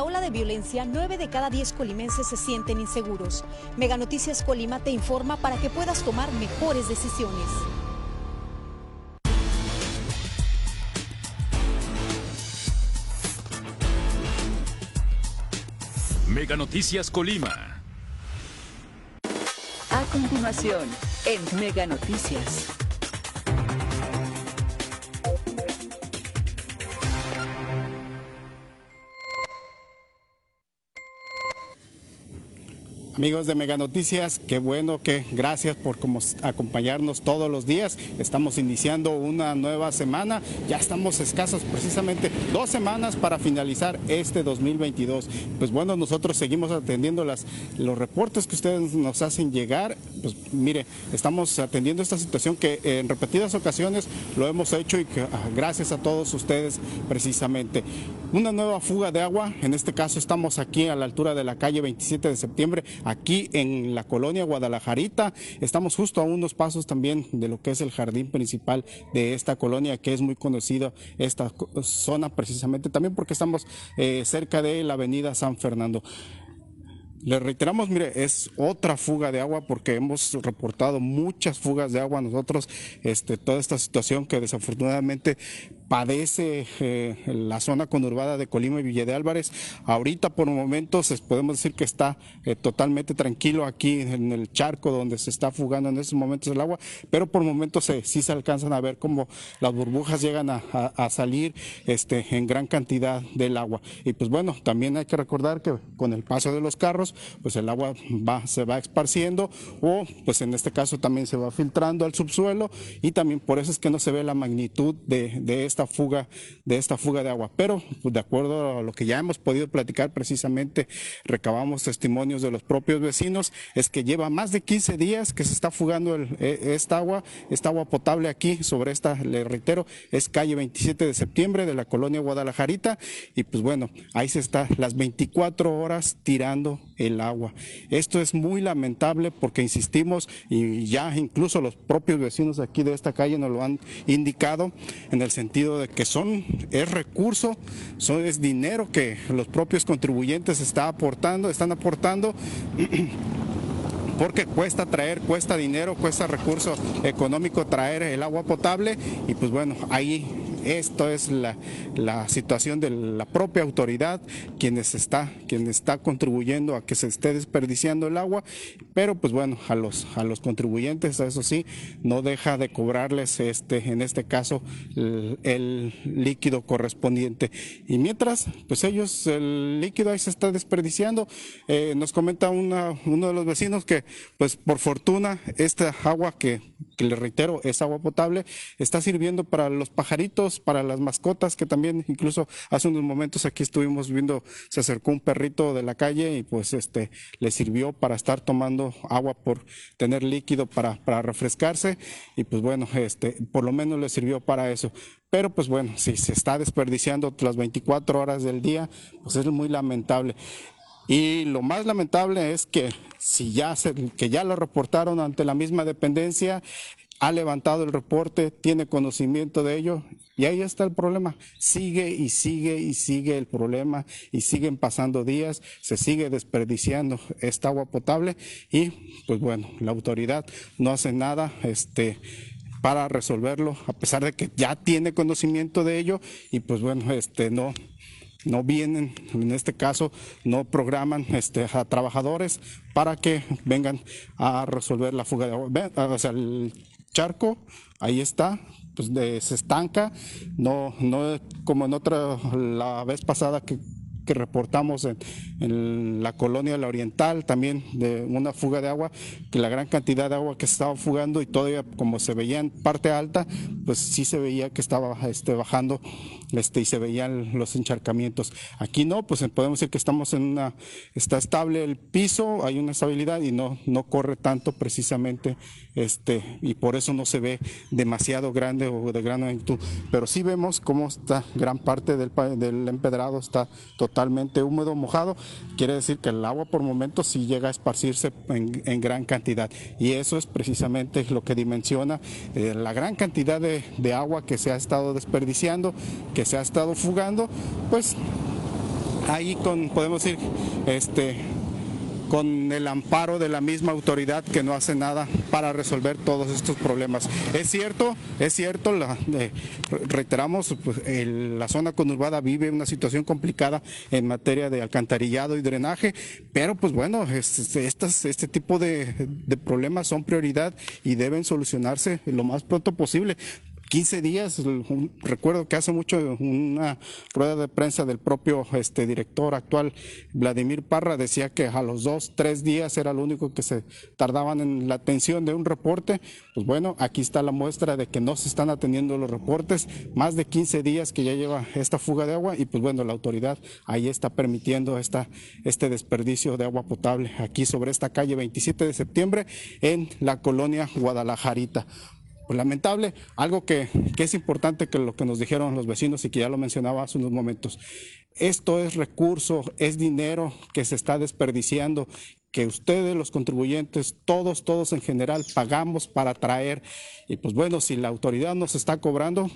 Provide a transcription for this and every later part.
La ola de violencia, 9 de cada 10 colimenses se sienten inseguros. Mega Noticias Colima te informa para que puedas tomar mejores decisiones. Mega Noticias Colima. A continuación, en Mega Noticias. Amigos de Mega Noticias, qué bueno que gracias por acompañarnos todos los días. Estamos iniciando una nueva semana, ya estamos escasos precisamente dos semanas para finalizar este 2022. Pues bueno, nosotros seguimos atendiendo las, los reportes que ustedes nos hacen llegar. Pues mire, estamos atendiendo esta situación que en repetidas ocasiones lo hemos hecho y que ah, gracias a todos ustedes precisamente. Una nueva fuga de agua, en este caso estamos aquí a la altura de la calle 27 de septiembre aquí en la colonia Guadalajarita. Estamos justo a unos pasos también de lo que es el jardín principal de esta colonia, que es muy conocida esta zona precisamente también porque estamos eh, cerca de la avenida San Fernando. Le reiteramos, mire, es otra fuga de agua porque hemos reportado muchas fugas de agua nosotros, este, toda esta situación que desafortunadamente padece eh, la zona conurbada de Colima y Villa de Álvarez. Ahorita por momentos podemos decir que está eh, totalmente tranquilo aquí en el charco donde se está fugando en estos momentos el agua, pero por momentos sí se alcanzan a ver cómo las burbujas llegan a, salir este, en gran cantidad del agua. Y pues bueno, también hay que recordar que con el paso de los carros, pues el agua va, se va esparciendo o pues en este caso también se va filtrando al subsuelo y también por eso es que no se ve la magnitud de, de esta fuga, de esta fuga de agua. Pero pues, de acuerdo a lo que ya hemos podido platicar precisamente, recabamos testimonios de los propios vecinos, es que lleva más de 15 días que se está fugando e, esta agua, esta agua potable aquí sobre esta, le reitero, es calle 27 de septiembre de la colonia Guadalajarita y pues bueno, ahí se está las 24 horas tirando el agua. Esto es muy lamentable porque insistimos y ya incluso los propios vecinos aquí de esta calle nos lo han indicado en el sentido de que son, es recurso, son, es dinero que los propios contribuyentes está aportando, están aportando. porque cuesta traer, cuesta dinero, cuesta recurso económico traer el agua potable y pues bueno, ahí esto es la, situación de la propia autoridad, quienes está, quien está contribuyendo a que se esté desperdiciando el agua, pero pues bueno, a los, a los contribuyentes, eso sí, no deja de cobrarles este, en este caso, el, líquido correspondiente. Y mientras, pues ellos, el líquido ahí se está desperdiciando. Eh, nos comenta uno de los vecinos que, pues por fortuna, esta agua que, que le reitero, es agua potable, está sirviendo para los pajaritos para las mascotas, que también incluso hace unos momentos aquí estuvimos viendo, se acercó un perrito de la calle y pues este le sirvió para estar tomando agua por tener líquido para, para refrescarse y pues bueno, este, por lo menos le sirvió para eso. Pero pues bueno, si se está desperdiciando las 24 horas del día, pues es muy lamentable. Y lo más lamentable es que si ya se, que ya lo reportaron ante la misma dependencia, ha levantado el reporte, tiene conocimiento de ello y ahí está el problema. Sigue y sigue y sigue el problema y siguen pasando días, se sigue desperdiciando esta agua potable y pues bueno, la autoridad no hace nada este para resolverlo a pesar de que ya tiene conocimiento de ello y pues bueno, este no no vienen, en este caso, no programan este, a trabajadores para que vengan a resolver la fuga de. O sea, el charco, ahí está, pues se estanca, no, no como en otra, la vez pasada que que reportamos en, la colonia La Oriental, también de una fuga de agua, que la gran cantidad de agua que estaba fugando y todavía como se veía en parte alta, pues sí se veía que estaba este, bajando este, y se veían los encharcamientos. Aquí no, pues podemos decir que estamos en una, está estable el piso, hay una estabilidad y no, no corre tanto precisamente, este, y por eso no se ve demasiado grande o de gran magnitud, pero sí vemos cómo está gran parte del, del empedrado está totalmente totalmente húmedo, mojado, quiere decir que el agua por momentos sí llega a esparcirse en, gran cantidad. Y eso es precisamente lo que dimensiona eh, la gran cantidad de, de agua que se ha estado desperdiciando, que se ha estado fugando, pues ahí con, podemos decir, este, con el amparo de la misma autoridad que no hace nada para resolver todos estos problemas. Es cierto, es cierto, la, eh, reiteramos, pues, la zona conurbada vive una situación complicada en materia de alcantarillado y drenaje, pero pues bueno, este tipo de, de problemas son prioridad y deben solucionarse lo más pronto posible. 15 días, recuerdo que hace mucho una rueda de prensa del propio este, director actual, Vladimir Parra, decía que a los dos, tres días era lo único que se tardaban en la atención de un reporte. Pues bueno, aquí está la muestra de que no se están atendiendo los reportes, más de 15 días que ya lleva esta fuga de agua y pues bueno, la autoridad ahí está permitiendo esta, este desperdicio de agua potable aquí sobre esta calle 27 de septiembre en la colonia Guadalajarita. Pues, lamentable, algo que, es importante que lo que nos dijeron los vecinos y que ya lo mencionaba hace unos momentos. Esto es recurso, es dinero que se está desperdiciando, que ustedes, los contribuyentes, todos, todos en general, pagamos para traer. Y pues bueno, si la autoridad nos está cobrando,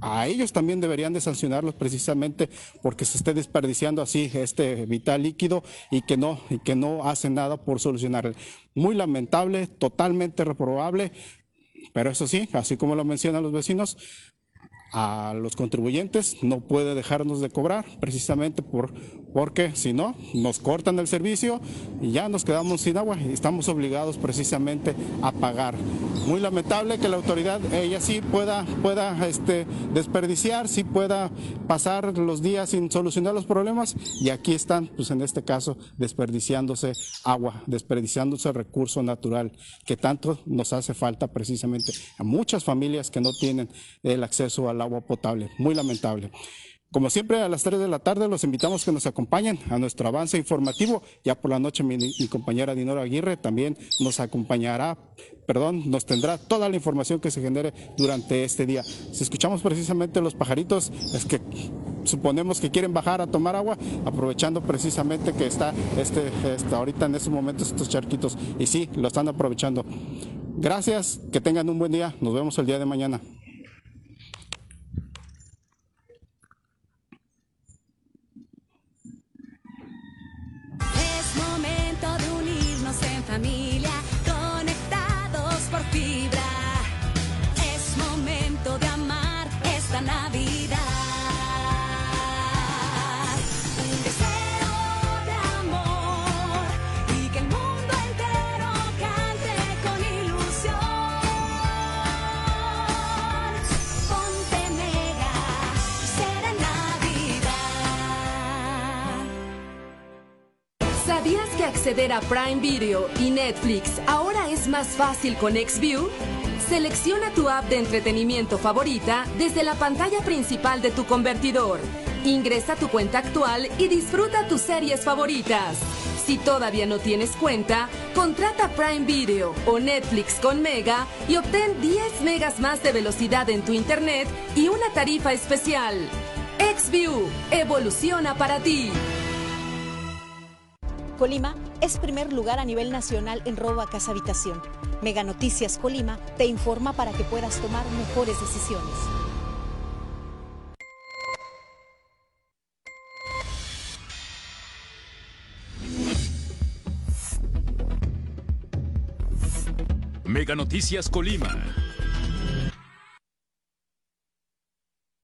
a ellos también deberían de sancionarlos precisamente porque se esté desperdiciando así este vital líquido y que no, y que no hacen nada por solucionar. Muy lamentable, totalmente reprobable. Pero eso sí, así como lo mencionan los vecinos, a los contribuyentes no puede dejarnos de cobrar precisamente por, porque si no nos cortan el servicio y ya nos quedamos sin agua y estamos obligados precisamente a pagar. Muy lamentable que la autoridad ella sí pueda, pueda este, desperdiciar, sí pueda pasar los días sin solucionar los problemas y aquí están, pues en este caso, desperdiciándose agua, desperdiciándose recurso natural que tanto nos hace falta precisamente a muchas familias que no tienen el acceso agua potable. Muy lamentable. Como siempre, a las 3 de la tarde los invitamos que nos acompañen a nuestro avance informativo. Ya por la noche mi, compañera Dinora Aguirre también nos acompañará, perdón, nos tendrá toda la información que se genere durante este día. Si escuchamos precisamente los pajaritos, es que suponemos que quieren bajar a tomar agua, aprovechando precisamente que está este, este ahorita en estos momentos estos charquitos. Y sí, lo están aprovechando. Gracias, que tengan un buen día. Nos vemos el día de mañana. esta Navidad. Acceder a Prime Video y Netflix ahora es más fácil con XView? Selecciona tu app de entretenimiento favorita desde la pantalla principal de tu convertidor. Ingresa tu cuenta actual y disfruta tus series favoritas. Si todavía no tienes cuenta, contrata Prime Video o Netflix con Mega y obtén 10 megas más de velocidad en tu internet y una tarifa especial. XView evoluciona para ti. Colima es primer lugar a nivel nacional en robo a casa habitación. Mega Noticias Colima te informa para que puedas tomar mejores decisiones. Mega Noticias Colima.